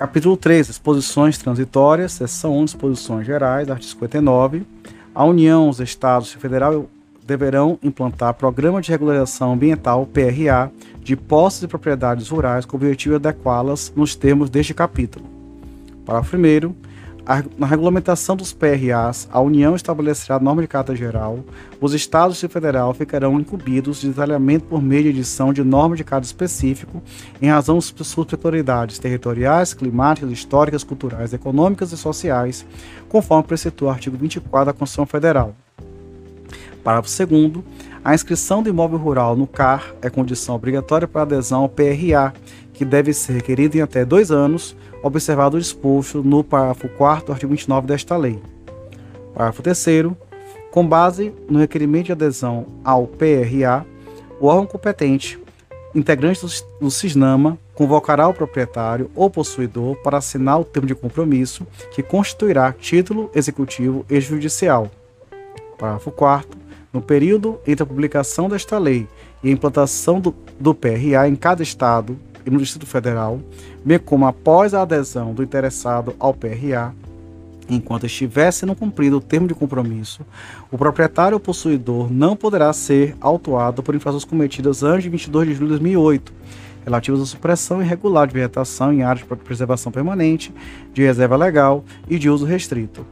Capítulo 3, Exposições transitórias, seção 1, disposições gerais, artigo 59. A União, os Estados e o Federal deverão implantar programa de regularização ambiental, PRA, de posses e propriedades rurais com o objetivo de adequá-las nos termos deste capítulo. Parágrafo 1 na regulamentação dos PRAs, a União estabelecerá a norma de carta geral. Os Estados e Federal ficarão incumbidos de detalhamento por meio de edição de norma de carta específico, em razão de suas peculiaridades territoriais, climáticas, históricas, culturais, econômicas e sociais, conforme precitou o artigo 24 da Constituição Federal. Parágrafo 2 a inscrição do imóvel rural no CAR é condição obrigatória para adesão ao PRA, que deve ser requerida em até dois anos, observado o disposto no parágrafo 4 artigo 29 desta lei. Parágrafo 3 com base no requerimento de adesão ao PRA, o órgão competente, integrante do CISNAMA, convocará o proprietário ou possuidor para assinar o termo de compromisso que constituirá título executivo e judicial. Parágrafo 4 no período entre a publicação desta lei e a implantação do, do PRA em cada estado no Distrito Federal, bem como após a adesão do interessado ao PRA, enquanto estiver sendo cumprido o termo de compromisso, o proprietário ou possuidor não poderá ser autuado por infrações cometidas antes de 22 de julho de 2008, relativas à supressão irregular de vegetação em áreas de preservação permanente, de reserva legal e de uso restrito.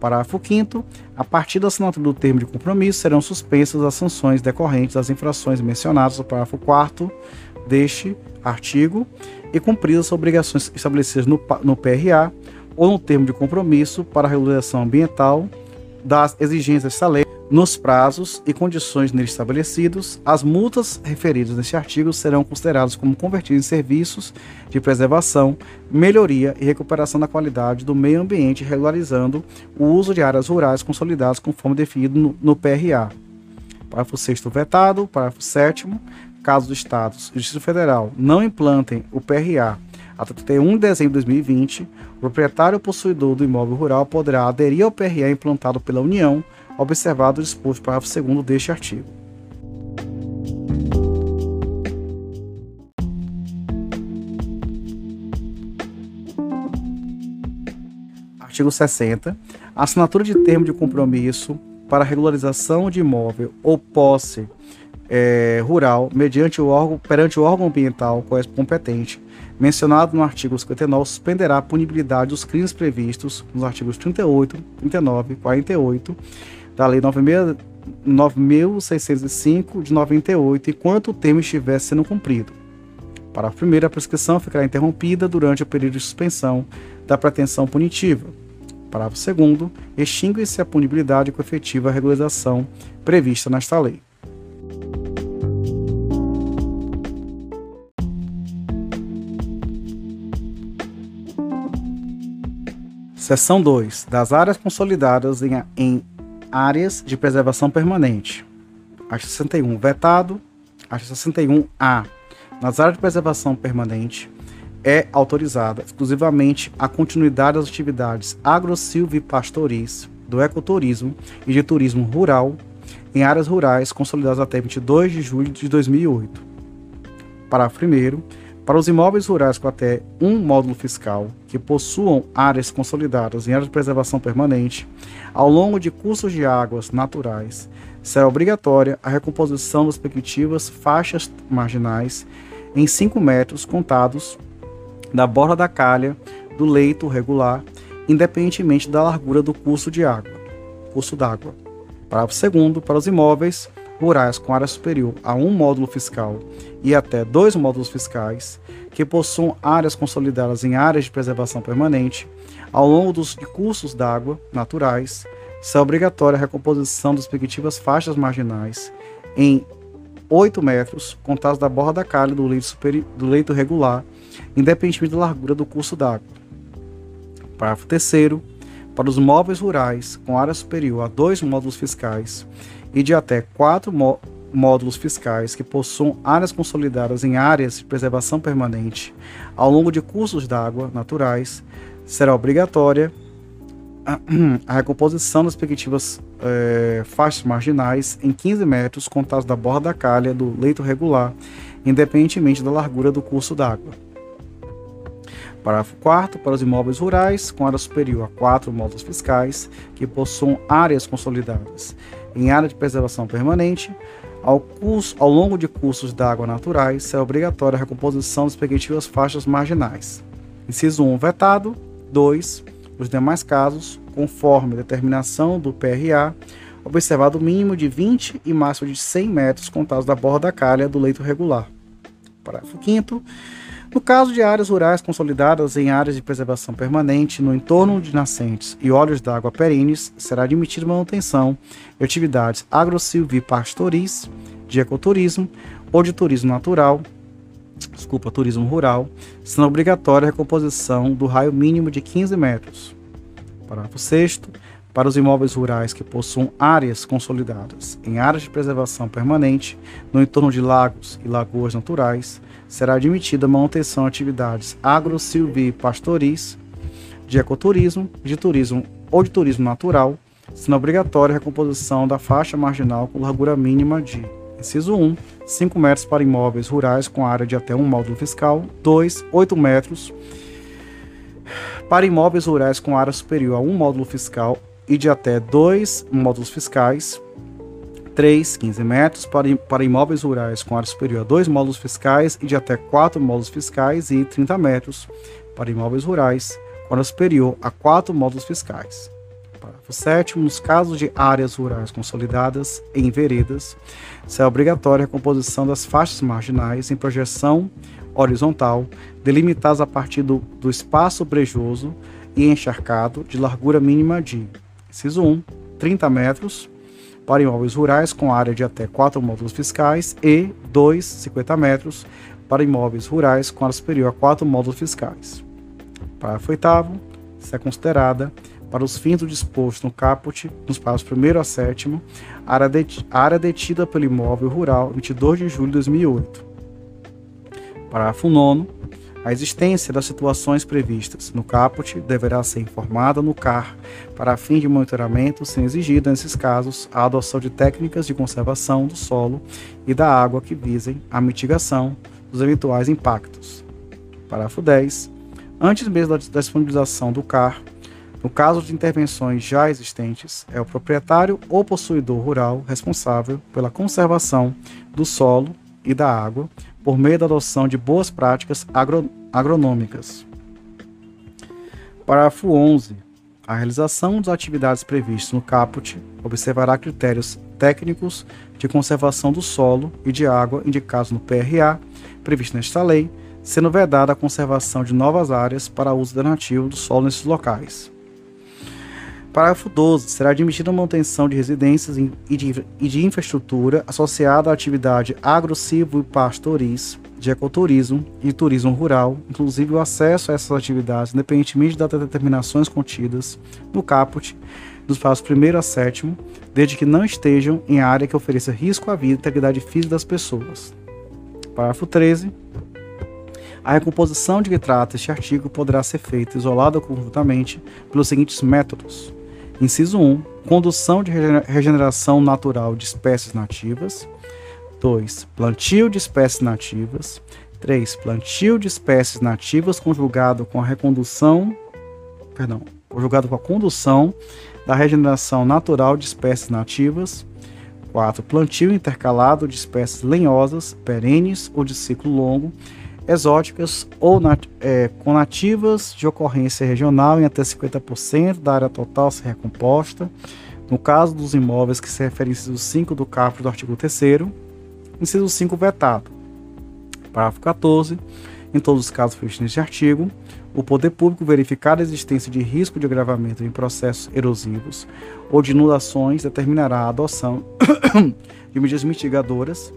Parágrafo 5 a partir da assinatura do termo de compromisso serão suspensas as sanções decorrentes das infrações mencionadas no parágrafo 4 deste artigo e cumpridas as obrigações estabelecidas no, no PRA ou no termo de compromisso para a regulação ambiental das exigências desta lei nos prazos e condições nele estabelecidos, as multas referidas neste artigo serão consideradas como convertidas em serviços de preservação, melhoria e recuperação da qualidade do meio ambiente, regularizando o uso de áreas rurais consolidadas conforme definido no, no PRA. Parágrafo 6 vetado. Parágrafo 7 Caso os Estados e o Distrito Federal não implantem o PRA até 31 de dezembro de 2020, o proprietário possuidor do imóvel rural poderá aderir ao PRA implantado pela União observado o disposto parágrafo 2 deste artigo. Artigo 60. A assinatura de termo de compromisso para regularização de imóvel ou posse é, rural mediante o órgão, perante o órgão ambiental competente, mencionado no artigo 59, suspenderá a punibilidade dos crimes previstos nos artigos 38, 39 e 48 da Lei 9.605 de 98, enquanto o termo estiver sendo cumprido. Para a primeira, a prescrição ficará interrompida durante o período de suspensão da pretensão punitiva. Parágrafo 2 extingue-se a punibilidade com efetiva regularização prevista nesta lei. Seção 2. Das áreas consolidadas em, em áreas de preservação permanente. Artigo 61, vetado. Artigo 61A. Nas áreas de preservação permanente, é autorizada exclusivamente a continuidade das atividades agro-silvipastoris, do ecoturismo e de turismo rural em áreas rurais consolidadas até 22 de julho de 2008. Parágrafo 1 para os imóveis rurais com até um módulo fiscal que possuam áreas consolidadas em áreas de preservação permanente, ao longo de cursos de águas naturais, será obrigatória a recomposição das respectivas faixas marginais em 5 metros contados da borda da calha do leito regular, independentemente da largura do curso de água. Curso d'água. Parágrafo 2 para os imóveis rurais com área superior a um módulo fiscal e até dois módulos fiscais que possuam áreas consolidadas em áreas de preservação permanente ao longo dos cursos d'água naturais, será obrigatória a recomposição das respectivas faixas marginais em 8 metros, contados da borda da calha do leito, superior, do leito regular, independentemente da largura do curso d'água. Parágrafo 3 para os móveis rurais com área superior a dois módulos fiscais e de até quatro módulos fiscais que possuam áreas consolidadas em áreas de preservação permanente ao longo de cursos d'água naturais, será obrigatória a recomposição das respectivas é, faixas marginais em 15 metros contados da borda da calha do leito regular, independentemente da largura do curso d'água. Parágrafo 4 para os imóveis rurais com área superior a 4 módulos fiscais que possuam áreas consolidadas em área de preservação permanente, ao, curso, ao longo de cursos d'água naturais, é obrigatória a recomposição das respectivas faixas marginais. Inciso 1, vetado. 2, os demais casos, conforme determinação do PRA, observado o mínimo de 20 e máximo de 100 metros contados da borda da calha do leito regular. Parágrafo 5 no caso de áreas rurais consolidadas em áreas de preservação permanente no entorno de nascentes e olhos d'água perenes, será admitida manutenção de atividades agro-silvipastoris, de ecoturismo ou de turismo natural, desculpa, turismo rural, sendo obrigatória a recomposição do raio mínimo de 15 metros. Parágrafo 6 para os imóveis rurais que possuam áreas consolidadas em áreas de preservação permanente no entorno de lagos e lagoas naturais, será admitida manutenção de atividades agro-silvipastoris, de ecoturismo, de turismo ou de turismo natural, sendo obrigatória a recomposição da faixa marginal com largura mínima de Inciso 1, 5 metros para imóveis rurais com área de até um módulo fiscal. 2, 8 metros para imóveis rurais com área superior a um módulo fiscal e de até dois módulos fiscais. 3, 15 metros para, para imóveis rurais com área superior a 2 módulos fiscais e de até 4 módulos fiscais e 30 metros para imóveis rurais com área superior a 4 módulos fiscais. Parágrafo 7 nos casos de áreas rurais consolidadas em veredas, será obrigatória a composição das faixas marginais em projeção horizontal, delimitadas a partir do, do espaço brejoso e encharcado de largura mínima de, inciso 1, 30 metros, para imóveis rurais com área de até 4 módulos fiscais e 2, 50 metros para imóveis rurais com área superior a 4 módulos fiscais. Parágrafo 8 se é considerada, para os fins do disposto no caput, nos parágrafos 1 a 7, a área detida pelo imóvel rural 22 de julho de 2008. Parágrafo 9 a existência das situações previstas no caput deverá ser informada no CAR para fim de monitoramento, sendo exigida, nesses casos, a adoção de técnicas de conservação do solo e da água que visem a mitigação dos eventuais impactos. Parágrafo 10. Antes mesmo da disponibilização do CAR, no caso de intervenções já existentes, é o proprietário ou possuidor rural responsável pela conservação do solo e da água por meio da adoção de boas práticas agro agronômicas. Parágrafo 11. A realização das atividades previstas no caput observará critérios técnicos de conservação do solo e de água indicados no PRA, previsto nesta lei, sendo vedada a conservação de novas áreas para uso alternativo do solo nesses locais. Parágrafo 12. Será admitida a manutenção de residências e de, e de infraestrutura associada à atividade agro-silvo e pastoris, de ecoturismo e turismo rural, inclusive o acesso a essas atividades, independentemente das determinações contidas no caput dos parágrafos 1 a 7, desde que não estejam em área que ofereça risco à vida e integridade física das pessoas. Parágrafo 13. A recomposição de que trata este artigo poderá ser feita isolada ou conjuntamente pelos seguintes métodos: Inciso 1. Condução de regeneração natural de espécies nativas. 2. Plantio de espécies nativas. 3. Plantio de espécies nativas conjugado com a recondução, perdão, conjugado com a condução da regeneração natural de espécies nativas. 4. Plantio intercalado de espécies lenhosas, perenes ou de ciclo longo, exóticas ou nat é, com nativas de ocorrência regional em até 50% da área total ser recomposta, no caso dos imóveis que se referem ao inciso 5 do caput do artigo 3 inciso 5 vetado. Parágrafo 14. Em todos os casos previstos neste artigo, o poder público verificar a existência de risco de agravamento em processos erosivos ou de inundações determinará a adoção de medidas mitigadoras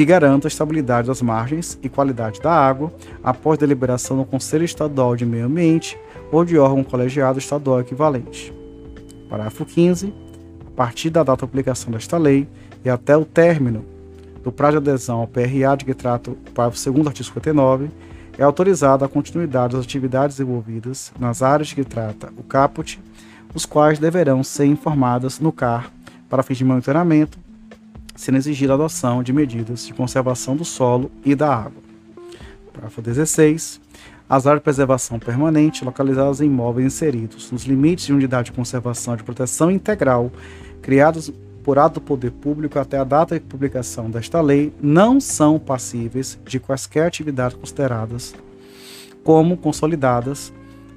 que garanta a estabilidade das margens e qualidade da água após deliberação no Conselho Estadual de Meio Ambiente ou de órgão colegiado estadual equivalente. Parágrafo 15. A partir da data de aplicação desta lei e até o término do prazo de adesão ao PRA de que trata o parágrafo 2 artigo 59, é autorizada a continuidade das atividades envolvidas nas áreas de que trata o caput, os quais deverão ser informadas no CAR para fins de monitoramento, sendo exigida a adoção de medidas de conservação do solo e da água. Parágrafo 16. as áreas de preservação permanente localizadas em imóveis inseridos nos limites de unidade de conservação de proteção integral criados por ato do poder público até a data de publicação desta lei não são passíveis de quaisquer atividades consideradas como consolidadas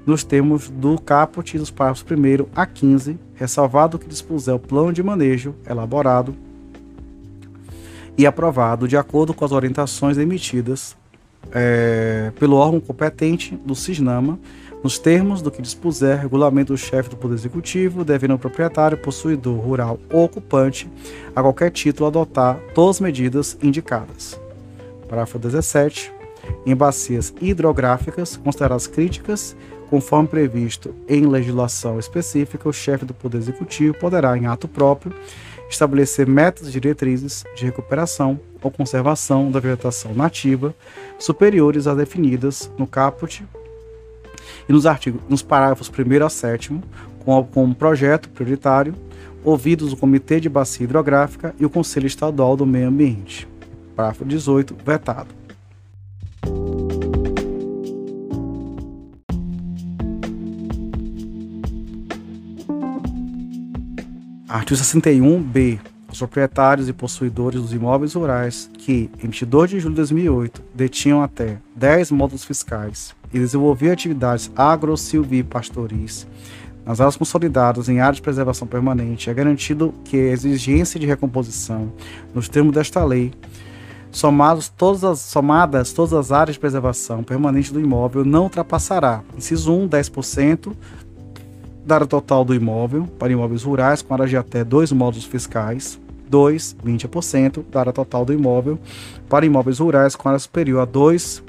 nos termos do caput dos parágrafos 1 a 15, ressalvado que dispuser o plano de manejo elaborado e aprovado de acordo com as orientações emitidas é, pelo órgão competente do CISNAMA, nos termos do que dispuser regulamento do chefe do Poder Executivo, devendo o proprietário, possuidor rural ou ocupante, a qualquer título, adotar todas as medidas indicadas. Parágrafo 17. Em bacias hidrográficas consideradas críticas, conforme previsto em legislação específica, o chefe do Poder Executivo poderá, em ato próprio, estabelecer metas e diretrizes de recuperação ou conservação da vegetação nativa superiores às definidas no caput e nos, artigos, nos parágrafos 1 a 7, com, com projeto prioritário, ouvidos o Comitê de Bacia Hidrográfica e o Conselho Estadual do Meio Ambiente. Parágrafo 18, vetado. Artigo 61b. Os proprietários e possuidores dos imóveis rurais que, em 22 de julho de 2008, detinham até 10 módulos fiscais e desenvolviam atividades agro-silvipastoris nas áreas consolidadas em áreas de preservação permanente, é garantido que a exigência de recomposição, nos termos desta lei, somados todas as, somadas todas as áreas de preservação permanente do imóvel, não ultrapassará, inciso 1, 10% da área total do imóvel para imóveis rurais com área de até dois módulos fiscais. 2, 20% da área total do imóvel para imóveis rurais com área superior a 2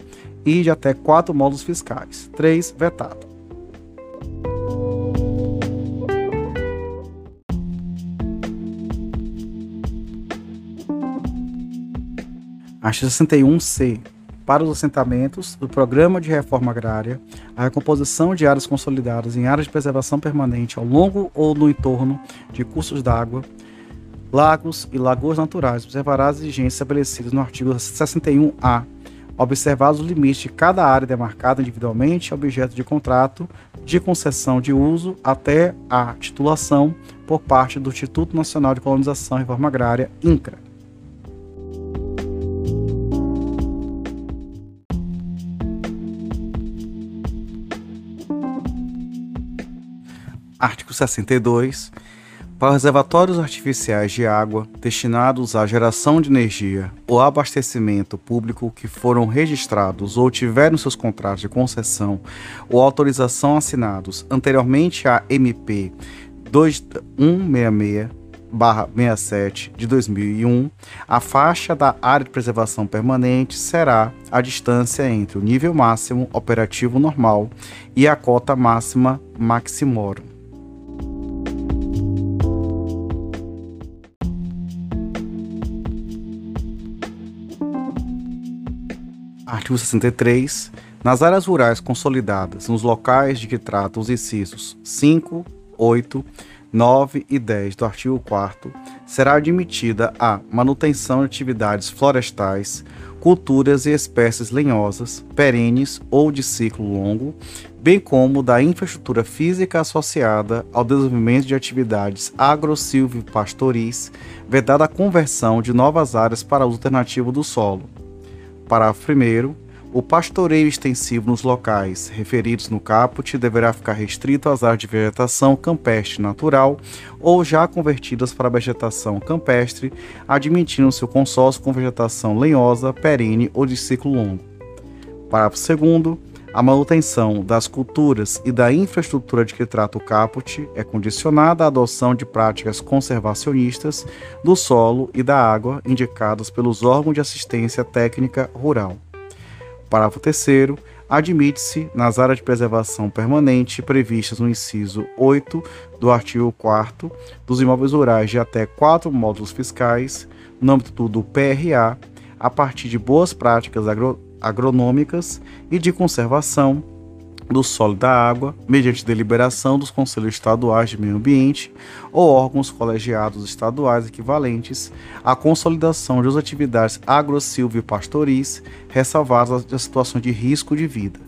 e de até 4 módulos fiscais. 3, vetado. Artigo 61C para os assentamentos do Programa de Reforma Agrária, a recomposição de áreas consolidadas em áreas de preservação permanente ao longo ou no entorno de cursos d'água, lagos e lagoas naturais, observará as exigências estabelecidas no artigo 61A, observados os limites de cada área demarcada individualmente objeto de contrato de concessão de uso até a titulação por parte do Instituto Nacional de Colonização e Reforma Agrária, INCRA. Artigo 62. Para reservatórios artificiais de água destinados à geração de energia ou abastecimento público que foram registrados ou tiveram seus contratos de concessão ou autorização assinados anteriormente à MP 2166-67 de 2001, a faixa da área de preservação permanente será a distância entre o nível máximo operativo normal e a cota máxima maximorum. Artigo 63. Nas áreas rurais consolidadas, nos locais de que tratam os incisos 5, 8, 9 e 10 do artigo 4 será admitida a manutenção de atividades florestais, culturas e espécies lenhosas, perenes ou de ciclo longo, bem como da infraestrutura física associada ao desenvolvimento de atividades agro-silvipastoris, vedada a conversão de novas áreas para uso alternativo do solo Parágrafo 1. O pastoreio extensivo nos locais referidos no caput deverá ficar restrito às áreas de vegetação campestre natural ou já convertidas para vegetação campestre, admitindo seu consórcio com vegetação lenhosa, perene ou de ciclo longo. Parágrafo 2. A manutenção das culturas e da infraestrutura de que trata o caput é condicionada à adoção de práticas conservacionistas do solo e da água indicadas pelos órgãos de assistência técnica rural. Parágrafo 3 admite-se nas áreas de preservação permanente previstas no inciso 8 do artigo 4 dos imóveis rurais de até quatro módulos fiscais, no âmbito do PRA, a partir de boas práticas agro agronômicas e de conservação do solo e da água, mediante deliberação dos Conselhos Estaduais de Meio Ambiente ou órgãos colegiados estaduais equivalentes, a consolidação de atividades agro-silvio e pastoris, ressalvadas da situação de risco de vida.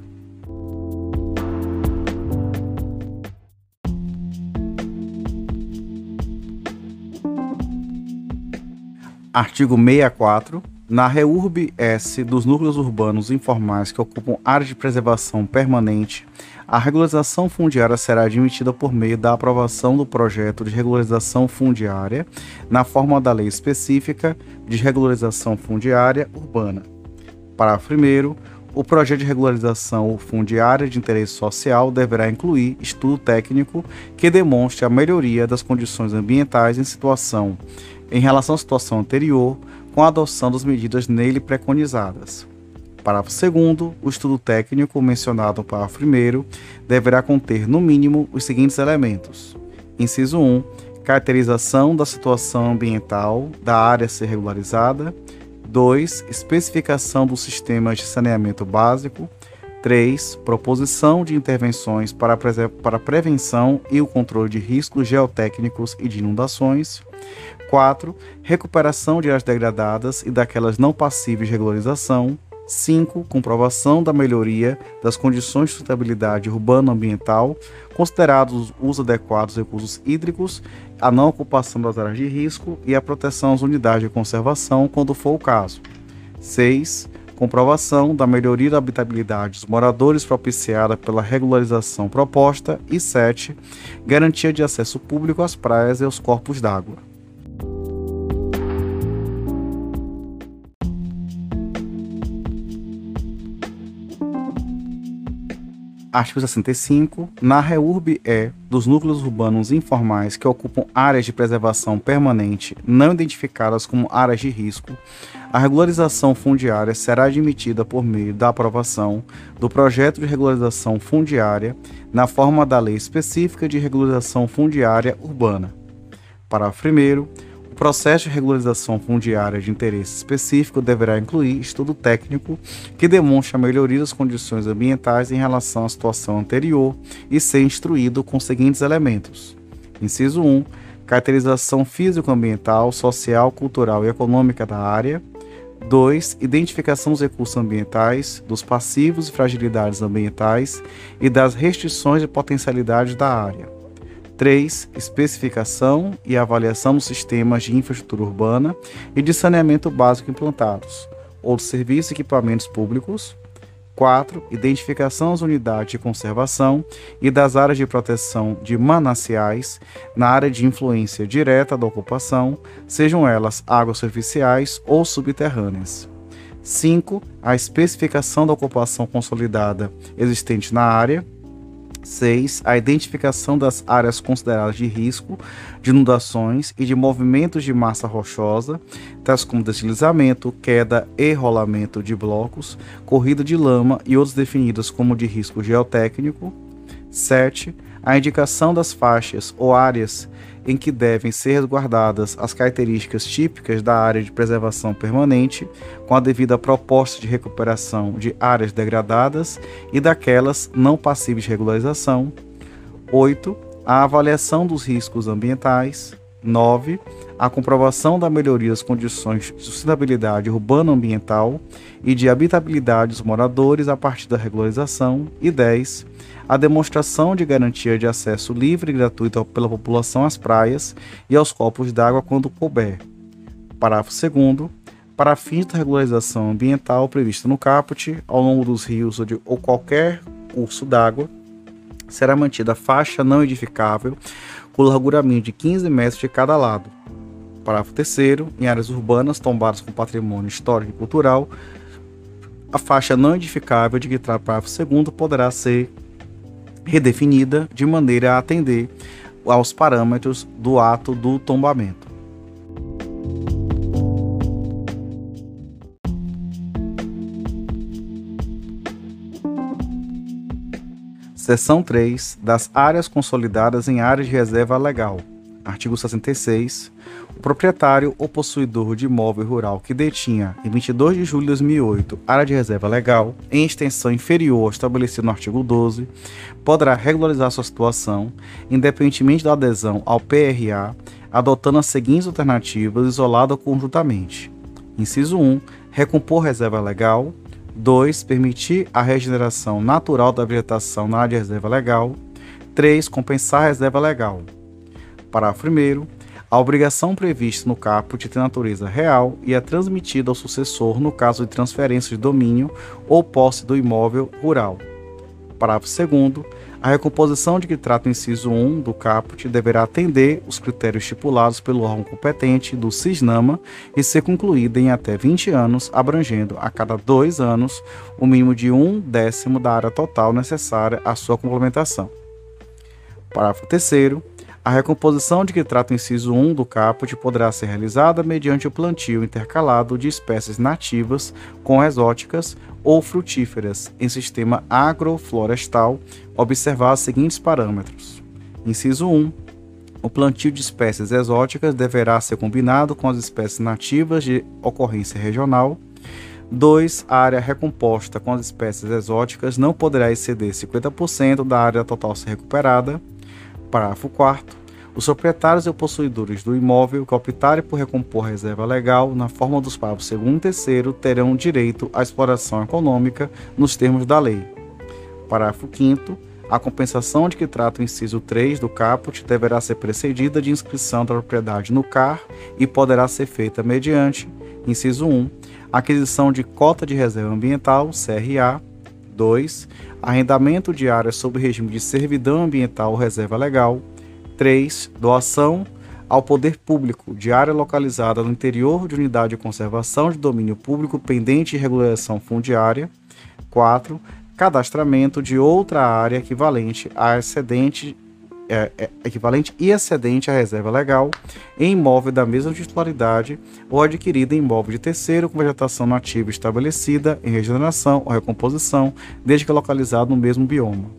Artigo 64 na REURB S dos núcleos urbanos informais que ocupam áreas de preservação permanente, a regularização fundiária será admitida por meio da aprovação do projeto de regularização fundiária na forma da lei específica de regularização fundiária urbana. Parágrafo 1. O projeto de regularização fundiária de interesse social deverá incluir estudo técnico que demonstre a melhoria das condições ambientais em situação em relação à situação anterior, com a adoção das medidas nele preconizadas. Parágrafo 2. O estudo técnico mencionado no parágrafo 1 deverá conter, no mínimo, os seguintes elementos: Inciso 1. Caracterização da situação ambiental da área a ser regularizada. 2. Especificação dos sistemas de saneamento básico. 3. Proposição de intervenções para para a prevenção e o controle de riscos geotécnicos e de inundações. 4. Recuperação de áreas degradadas e daquelas não passíveis de regularização. 5. Comprovação da melhoria das condições de sustentabilidade urbano-ambiental, considerados os adequados recursos hídricos, a não ocupação das áreas de risco e a proteção às unidades de conservação, quando for o caso. 6. Comprovação da melhoria da habitabilidade dos moradores propiciada pela regularização proposta. E 7. Garantia de acesso público às praias e aos corpos d'água. Artigo 65. Na REURB é dos núcleos urbanos informais que ocupam áreas de preservação permanente não identificadas como áreas de risco, a regularização fundiária será admitida por meio da aprovação do projeto de regularização fundiária na forma da Lei Específica de Regularização Fundiária Urbana. Parágrafo 1 processo de regularização fundiária de interesse específico deverá incluir estudo técnico que demonstre a melhoria das condições ambientais em relação à situação anterior e ser instruído com os seguintes elementos: inciso 1, caracterização físico-ambiental, social, cultural e econômica da área. 2. Identificação dos recursos ambientais, dos passivos e fragilidades ambientais e das restrições e potencialidades da área. 3. Especificação e avaliação dos sistemas de infraestrutura urbana e de saneamento básico implantados, ou dos serviços e equipamentos públicos. 4. Identificação das unidades de conservação e das áreas de proteção de mananciais na área de influência direta da ocupação, sejam elas águas superficiais ou subterrâneas. 5. A especificação da ocupação consolidada existente na área. 6. A identificação das áreas consideradas de risco de inundações e de movimentos de massa rochosa, tais como deslizamento, queda e rolamento de blocos, corrida de lama e outros definidos como de risco geotécnico. 7. A indicação das faixas ou áreas em que devem ser resguardadas as características típicas da área de preservação permanente, com a devida proposta de recuperação de áreas degradadas e daquelas não passíveis de regularização. 8. A avaliação dos riscos ambientais. 9. A comprovação da melhoria das condições de sustentabilidade urbano-ambiental e de habitabilidade dos moradores a partir da regularização. E 10 a demonstração de garantia de acesso livre e gratuito pela população às praias e aos corpos d'água quando couber. Parágrafo 2 para fins da regularização ambiental prevista no caput, ao longo dos rios ou, de, ou qualquer curso d'água, será mantida faixa não edificável com larguramento de 15 metros de cada lado. Parágrafo 3 em áreas urbanas tombadas com patrimônio histórico e cultural, a faixa não edificável de que trata o parágrafo 2 poderá ser redefinida de maneira a atender aos parâmetros do ato do tombamento. Seção 3 das áreas consolidadas em áreas de reserva legal. Artigo 66 o proprietário ou possuidor de imóvel rural que detinha, em 22 de julho de 2008, área de reserva legal em extensão inferior ao estabelecido no artigo 12, poderá regularizar sua situação, independentemente da adesão ao PRA, adotando as seguintes alternativas isoladas conjuntamente. Inciso 1. Recompor reserva legal. 2. Permitir a regeneração natural da vegetação na área de reserva legal. 3. Compensar a reserva legal. Parágrafo 1 A obrigação prevista no caput tem natureza real e é transmitida ao sucessor no caso de transferência de domínio ou posse do imóvel rural. Parágrafo 2 a recomposição de que trata o inciso 1 do caput deverá atender os critérios estipulados pelo órgão competente do CISNAMA e ser concluída em até 20 anos, abrangendo a cada dois anos o mínimo de um décimo da área total necessária à sua complementação. Parágrafo 3 a recomposição de que trata o inciso 1 do caput poderá ser realizada mediante o plantio intercalado de espécies nativas com exóticas ou frutíferas em sistema agroflorestal, observar os seguintes parâmetros. Inciso 1. O plantio de espécies exóticas deverá ser combinado com as espécies nativas de ocorrência regional. 2. A área recomposta com as espécies exóticas não poderá exceder 50% da área total ser recuperada. Parágrafo 4 os proprietários e possuidores do imóvel que optarem por recompor a reserva legal na forma dos parágrafos 2 e 3 terão direito à exploração econômica nos termos da lei. Parágrafo 5 a compensação de que trata o inciso 3 do caput deverá ser precedida de inscrição da propriedade no CAR e poderá ser feita mediante, inciso 1, aquisição de cota de reserva ambiental, CRA, 2, arrendamento de áreas sob regime de servidão ambiental ou reserva legal, 3. Doação ao poder público de área localizada no interior de unidade de conservação de domínio público pendente de regulação fundiária. 4. Cadastramento de outra área equivalente a excedente é, é, equivalente e excedente à reserva legal em imóvel da mesma titularidade ou adquirida em imóvel de terceiro com vegetação nativa estabelecida em regeneração ou recomposição, desde que localizado no mesmo bioma.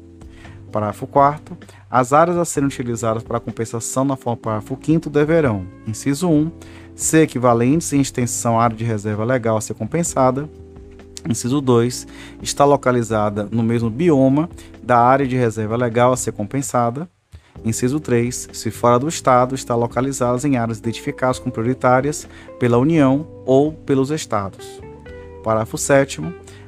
Parágrafo 4 As áreas a serem utilizadas para compensação na forma do parágrafo 5 deverão, inciso 1, ser equivalentes em extensão à área de reserva legal a ser compensada. Inciso 2, está localizada no mesmo bioma da área de reserva legal a ser compensada. Inciso 3, se fora do Estado, está localizadas em áreas identificadas como prioritárias pela União ou pelos Estados. Parágrafo 7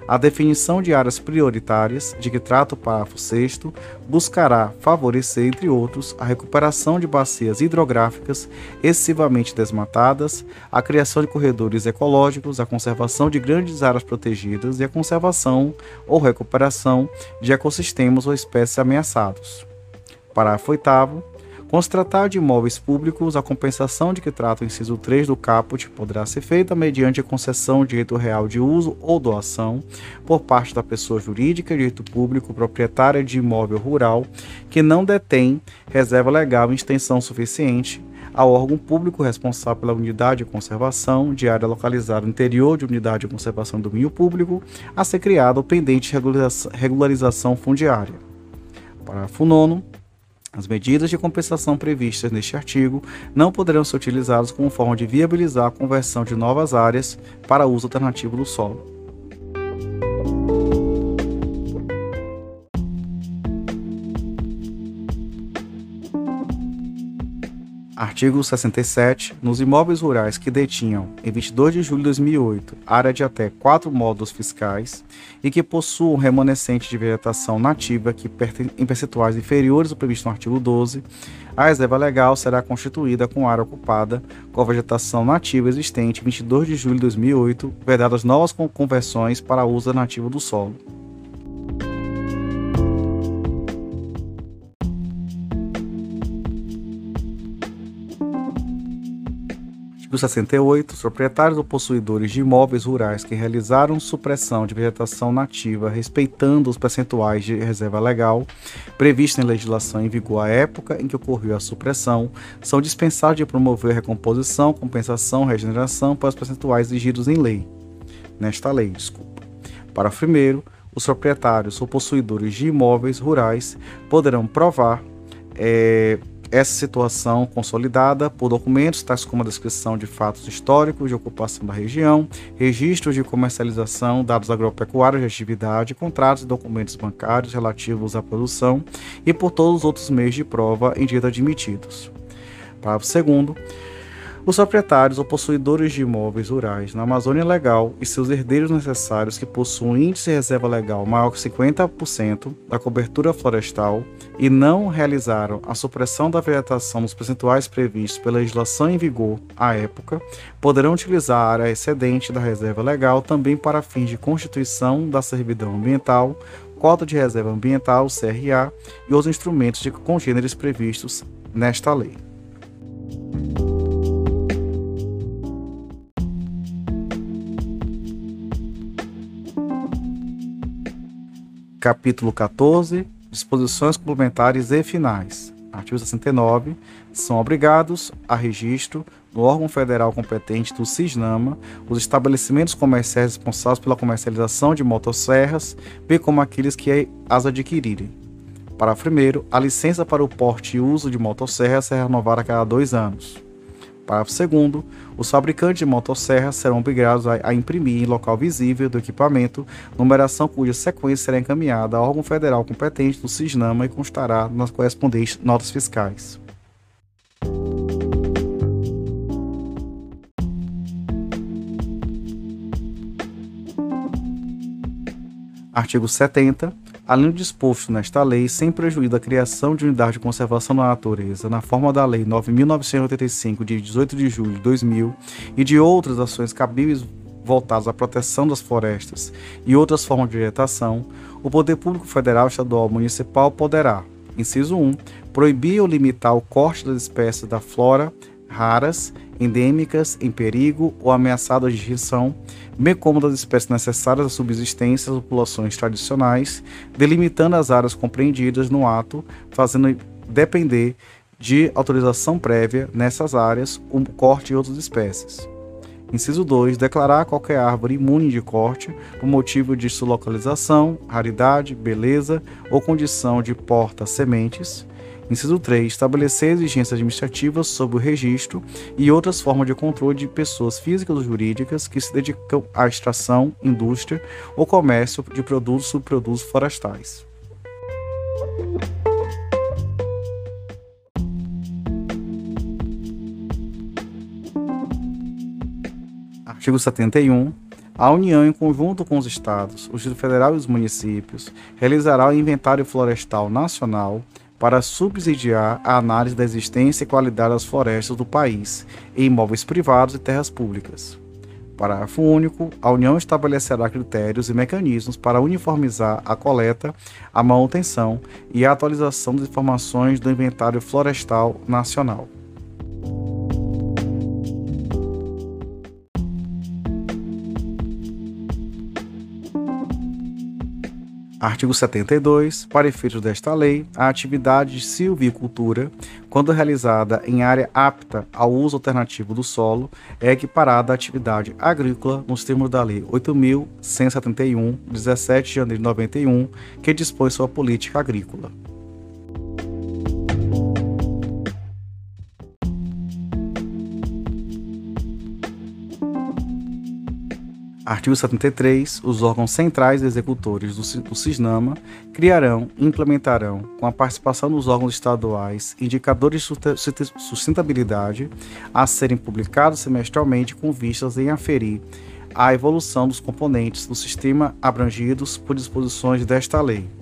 a definição de áreas prioritárias, de que trata o parágrafo 6, buscará favorecer, entre outros, a recuperação de bacias hidrográficas excessivamente desmatadas, a criação de corredores ecológicos, a conservação de grandes áreas protegidas e a conservação ou recuperação de ecossistemas ou espécies ameaçados. Parágrafo 8. Com se tratar de imóveis públicos, a compensação de que trata o inciso 3 do caput poderá ser feita mediante a concessão de direito real de uso ou doação por parte da pessoa jurídica direito público proprietária de imóvel rural que não detém reserva legal em extensão suficiente ao órgão público responsável pela unidade de conservação de área localizada no interior de unidade de conservação do domínio público a ser criada ou pendente de regularização fundiária. Parágrafo 9 as medidas de compensação previstas neste artigo não poderão ser utilizadas como forma de viabilizar a conversão de novas áreas para uso alternativo do solo. Artigo 67. Nos imóveis rurais que detinham, em 22 de julho de 2008, área de até quatro módulos fiscais e que possuam remanescente de vegetação nativa que em percentuais inferiores ao previsto no artigo 12, a reserva legal será constituída com área ocupada com a vegetação nativa existente em 22 de julho de 2008, vedadas novas conversões para uso nativo do solo. Artigo 68. Os proprietários ou possuidores de imóveis rurais que realizaram supressão de vegetação nativa respeitando os percentuais de reserva legal previstos em legislação em vigor à época em que ocorreu a supressão são dispensados de promover recomposição, compensação, regeneração para os percentuais exigidos em lei. Nesta lei, desculpa. Para primeiro, os proprietários ou possuidores de imóveis rurais poderão provar é, essa situação consolidada por documentos tais como a descrição de fatos históricos de ocupação da região, registros de comercialização, dados agropecuários de atividade, contratos e documentos bancários relativos à produção e por todos os outros meios de prova em dia admitidos. Parágrafo 2 Os proprietários ou possuidores de imóveis rurais na Amazônia Legal e seus herdeiros necessários que possuem índice de reserva legal maior que 50% da cobertura florestal e não realizaram a supressão da vegetação nos percentuais previstos pela legislação em vigor à época, poderão utilizar a área excedente da reserva legal também para fins de constituição da servidão ambiental, cota de reserva ambiental, CRA, e os instrumentos de congêneres previstos nesta lei. Capítulo 14 Disposições complementares e finais. Artigo 69. São obrigados a registro no órgão federal competente do CISNAMA os estabelecimentos comerciais responsáveis pela comercialização de motosserras, bem como aqueles que as adquirirem. Para primeiro, a licença para o porte e uso de motosserras é renovada a cada dois anos. Parágrafo 2 os fabricantes de motosserras serão obrigados a, a, imprimir em local visível do equipamento numeração cuja sequência será encaminhada ao órgão federal competente do CISNAMA e constará nas correspondentes notas fiscais. Artigo 70 além do disposto nesta lei, sem prejuízo da criação de unidade de conservação da natureza, na forma da Lei 9.985, de 18 de julho de 2000, e de outras ações cabíveis voltadas à proteção das florestas e outras formas de vegetação, o Poder Público Federal, Estadual ou Municipal poderá, inciso 1, proibir ou limitar o corte das espécies da flora raras, endêmicas, em perigo ou ameaçadas de extinção, bem como das espécies necessárias à subsistência das populações tradicionais, delimitando as áreas compreendidas no ato, fazendo depender de autorização prévia nessas áreas o corte de outras espécies. Inciso 2. Declarar qualquer árvore imune de corte por motivo de sua localização, raridade, beleza ou condição de porta-sementes. Inciso 3. Estabelecer exigências administrativas sobre o registro e outras formas de controle de pessoas físicas ou jurídicas que se dedicam à extração, indústria ou comércio de produtos e subprodutos florestais. Artigo 71. A União, em conjunto com os Estados, o Distrito Federal e os municípios, realizará o Inventário Florestal Nacional para subsidiar a análise da existência e qualidade das florestas do país em imóveis privados e terras públicas. Parágrafo único. A União estabelecerá critérios e mecanismos para uniformizar a coleta, a manutenção e a atualização das informações do Inventário Florestal Nacional. Artigo 72. Para efeitos desta lei, a atividade de silvicultura, quando realizada em área apta ao uso alternativo do solo, é equiparada à atividade agrícola nos termos da Lei 8.171, 17 de janeiro de 91, que dispõe sua política agrícola. Artigo 73. Os órgãos centrais executores do CISNAMA criarão e implementarão, com a participação dos órgãos estaduais, indicadores de sustentabilidade a serem publicados semestralmente com vistas em aferir a evolução dos componentes do sistema abrangidos por disposições desta lei.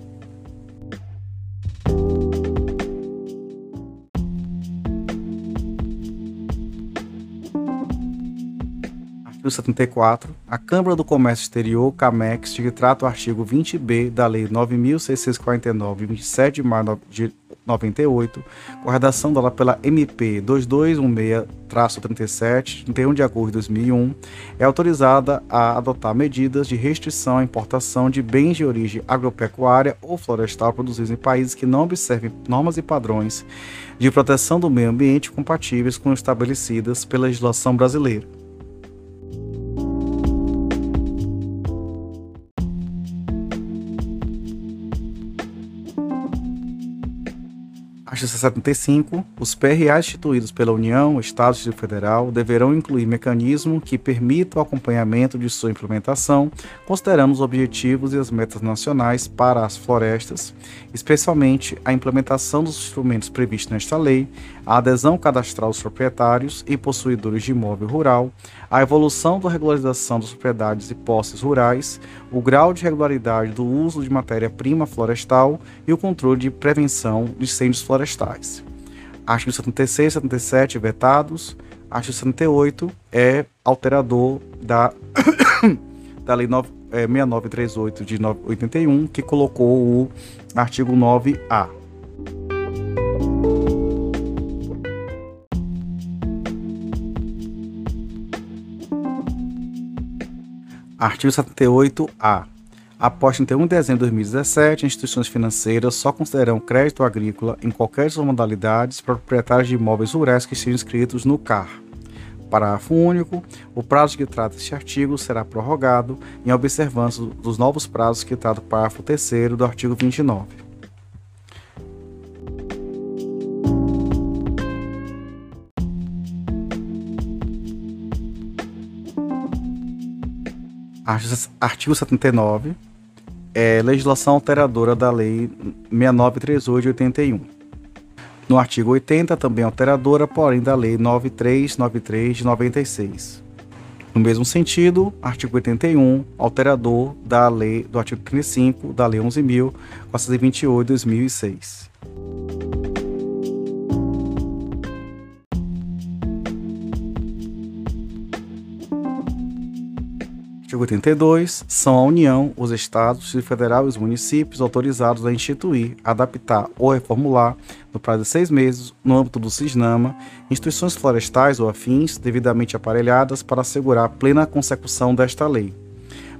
Artigo 74, a Câmara do Comércio Exterior, CAMEX, que trata o artigo 20b da Lei 9.649, 27 de maio de 98, com a redação dela pela MP 2216-37, 31 de agosto de 2001, é autorizada a adotar medidas de restrição à importação de bens de origem agropecuária ou florestal produzidos em países que não observem normas e padrões de proteção do meio ambiente compatíveis com estabelecidas pela legislação brasileira. Artigo 75. Os PRA instituídos pela União, Estado e Distrito Federal deverão incluir mecanismo que permita o acompanhamento de sua implementação, considerando os objetivos e as metas nacionais para as florestas, especialmente a implementação dos instrumentos previstos nesta lei, a adesão cadastral dos proprietários e possuidores de imóvel rural, a evolução da regularização das propriedades e posses rurais, o grau de regularidade do uso de matéria-prima florestal e o controle de prevenção de incêndios florestais. Artigo 76 e 77 vetados. Artigo 78 é alterador da, da Lei 9, é, 6938 de 81, que colocou o artigo 9A. Artigo 78-A. Após 31 de dezembro de 2017, instituições financeiras só considerarão crédito agrícola em qualquer das modalidades para proprietários de imóveis rurais que estejam inscritos no CAR. Parágrafo único. O prazo que trata este artigo será prorrogado em observância dos novos prazos que trata o parágrafo 3 do artigo 29. Artigo 79 é, legislação alteradora da Lei 6938 de 81. No artigo 80, também alteradora, porém, da Lei 9393 de 96. No mesmo sentido, artigo 81, alterador da lei do artigo 35 da Lei 11.428 de 2006. Artigo 82. São a União, os Estados, o Distrito Federal e os municípios autorizados a instituir, adaptar ou reformular, no prazo de seis meses, no âmbito do CISNAMA, instituições florestais ou afins devidamente aparelhadas para assegurar a plena consecução desta lei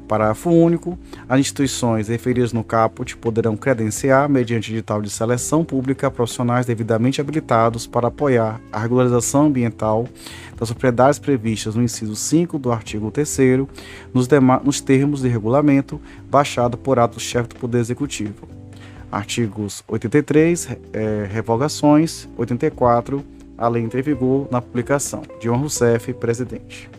Parágrafo único. As instituições referidas no caput poderão credenciar, mediante edital de seleção pública, profissionais devidamente habilitados para apoiar a regularização ambiental das propriedades previstas no inciso 5 do artigo 3 nos, nos termos de regulamento baixado por ato chefe do Poder Executivo. Artigos 83, é, revogações, 84, a lei entra vigor na publicação. Dilma Rousseff, presidente.